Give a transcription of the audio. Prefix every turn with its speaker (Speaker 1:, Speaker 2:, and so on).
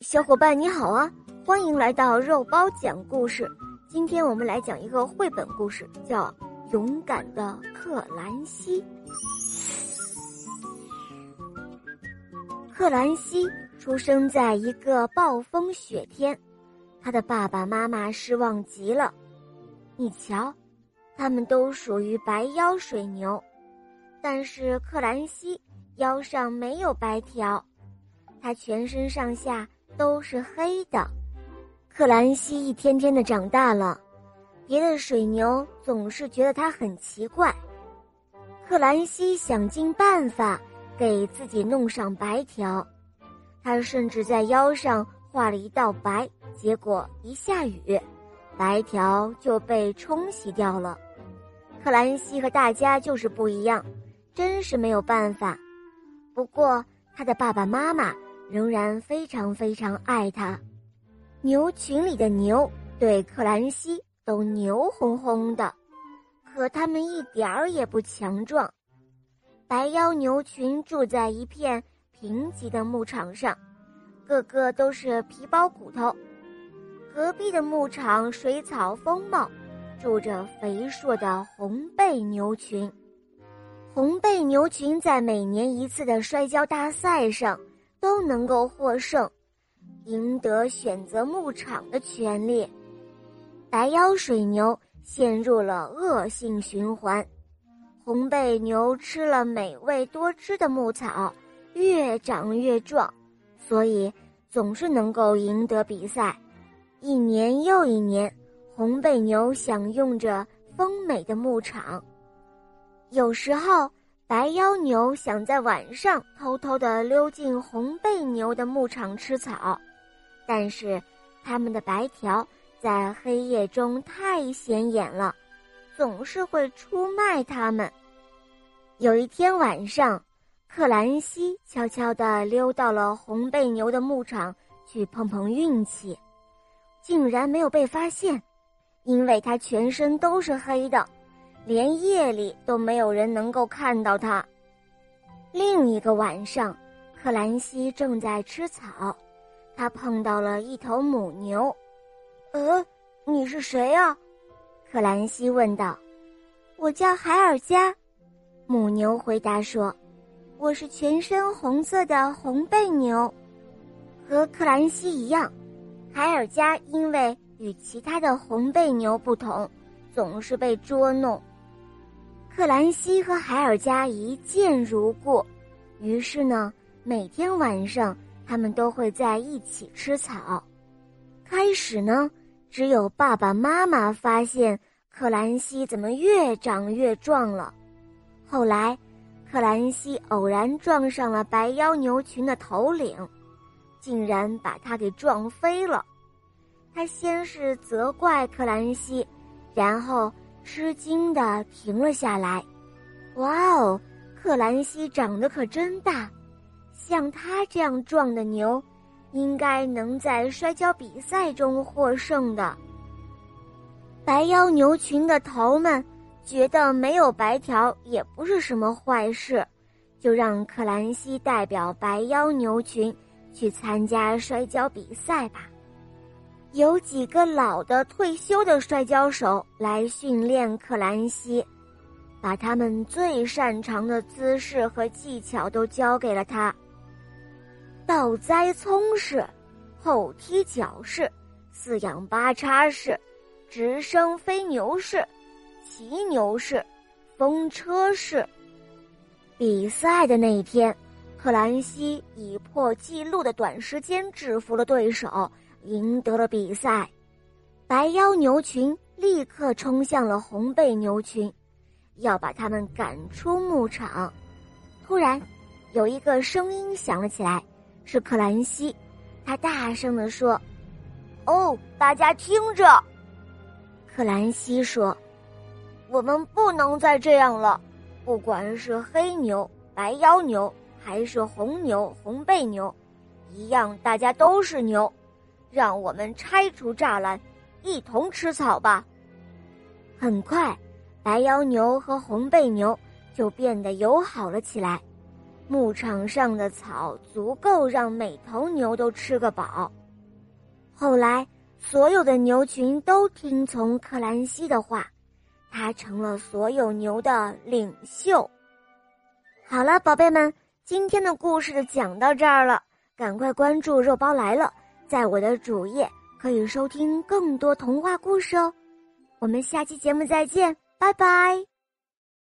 Speaker 1: 小伙伴你好啊，欢迎来到肉包讲故事。今天我们来讲一个绘本故事，叫《勇敢的克兰西》。克兰西出生在一个暴风雪天，他的爸爸妈妈失望极了。你瞧，他们都属于白腰水牛，但是克兰西腰上没有白条，他全身上下。都是黑的，克兰西一天天的长大了，别的水牛总是觉得他很奇怪。克兰西想尽办法给自己弄上白条，他甚至在腰上画了一道白，结果一下雨，白条就被冲洗掉了。克兰西和大家就是不一样，真是没有办法。不过他的爸爸妈妈。仍然非常非常爱他，牛群里的牛对克兰西都牛哄哄的，可他们一点儿也不强壮。白腰牛群住在一片贫瘠的牧场上，个个都是皮包骨头。隔壁的牧场水草丰茂，住着肥硕的红背牛群。红背牛群在每年一次的摔跤大赛上。都能够获胜，赢得选择牧场的权利。白腰水牛陷入了恶性循环，红背牛吃了美味多汁的牧草，越长越壮，所以总是能够赢得比赛。一年又一年，红背牛享用着丰美的牧场，有时候。白腰牛想在晚上偷偷地溜进红背牛的牧场吃草，但是它们的白条在黑夜中太显眼了，总是会出卖他们。有一天晚上，克兰西悄悄地溜到了红背牛的牧场去碰碰运气，竟然没有被发现，因为他全身都是黑的。连夜里都没有人能够看到它。另一个晚上，克兰西正在吃草，他碰到了一头母牛。“呃，你是谁呀？”克兰西问道。“我叫海尔加。”母牛回答说，“我是全身红色的红背牛，和克兰西一样。海尔加因为与其他的红背牛不同，总是被捉弄。”克兰西和海尔加一见如故，于是呢，每天晚上他们都会在一起吃草。开始呢，只有爸爸妈妈发现克兰西怎么越长越壮了。后来，克兰西偶然撞上了白腰牛群的头领，竟然把他给撞飞了。他先是责怪克兰西，然后。吃惊的停了下来，哇哦，克兰西长得可真大，像他这样壮的牛，应该能在摔跤比赛中获胜的。白腰牛群的头们觉得没有白条也不是什么坏事，就让克兰西代表白腰牛群去参加摔跤比赛吧。有几个老的退休的摔跤手来训练克兰西，把他们最擅长的姿势和技巧都教给了他。倒栽葱式、后踢脚式、四仰八叉式、直升飞牛式、骑牛式、风车式。比赛的那一天，克兰西以破纪录的短时间制服了对手。赢得了比赛，白腰牛群立刻冲向了红背牛群，要把他们赶出牧场。突然，有一个声音响了起来，是克兰西，他大声地说：“哦，大家听着！”克兰西说：“我们不能再这样了，不管是黑牛、白腰牛，还是红牛、红背牛，一样，大家都是牛。”让我们拆除栅栏，一同吃草吧。很快，白腰牛和红背牛就变得友好了起来。牧场上的草足够让每头牛都吃个饱。后来，所有的牛群都听从克兰西的话，他成了所有牛的领袖。好了，宝贝们，今天的故事就讲到这儿了。赶快关注“肉包来了”，在我的主页可以收听更多童话故事哦。我们下期节目再见，拜拜。